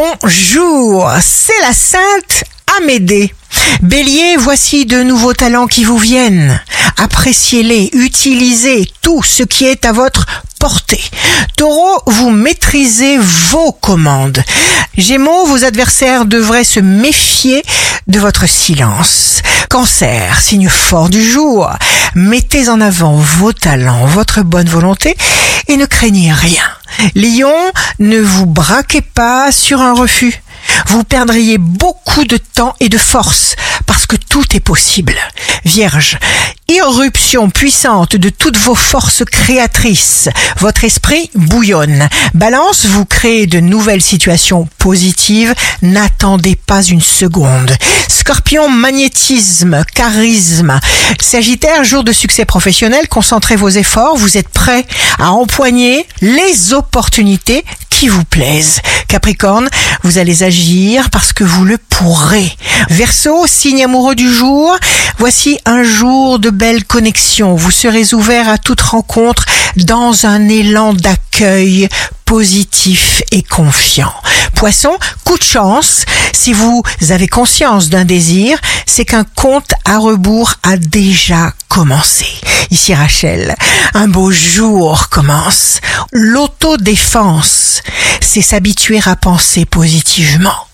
bonjour, c'est la sainte Amédée. Bélier, voici de nouveaux talents qui vous viennent. Appréciez-les, utilisez tout ce qui est à votre portée. Taureau, vous maîtrisez vos commandes. Gémeaux, vos adversaires devraient se méfier de votre silence. Cancer, signe fort du jour. Mettez en avant vos talents, votre bonne volonté et ne craignez rien. Lion, ne vous braquez pas sur un refus. Vous perdriez beaucoup de temps et de force que tout est possible. Vierge, irruption puissante de toutes vos forces créatrices. Votre esprit bouillonne. Balance, vous créez de nouvelles situations positives. N'attendez pas une seconde. Scorpion, magnétisme, charisme. Sagittaire, jour de succès professionnel, concentrez vos efforts. Vous êtes prêt à empoigner les opportunités qui vous plaisent. Capricorne, vous allez agir parce que vous le pourrez. Verseau, signe amoureux du jour, voici un jour de belle connexion. Vous serez ouvert à toute rencontre dans un élan d'accueil positif et confiant. Poisson, coup de chance, si vous avez conscience d'un désir, c'est qu'un compte à rebours a déjà commencé. Ici Rachel, un beau jour commence. L'autodéfense, c'est s'habituer à penser positivement.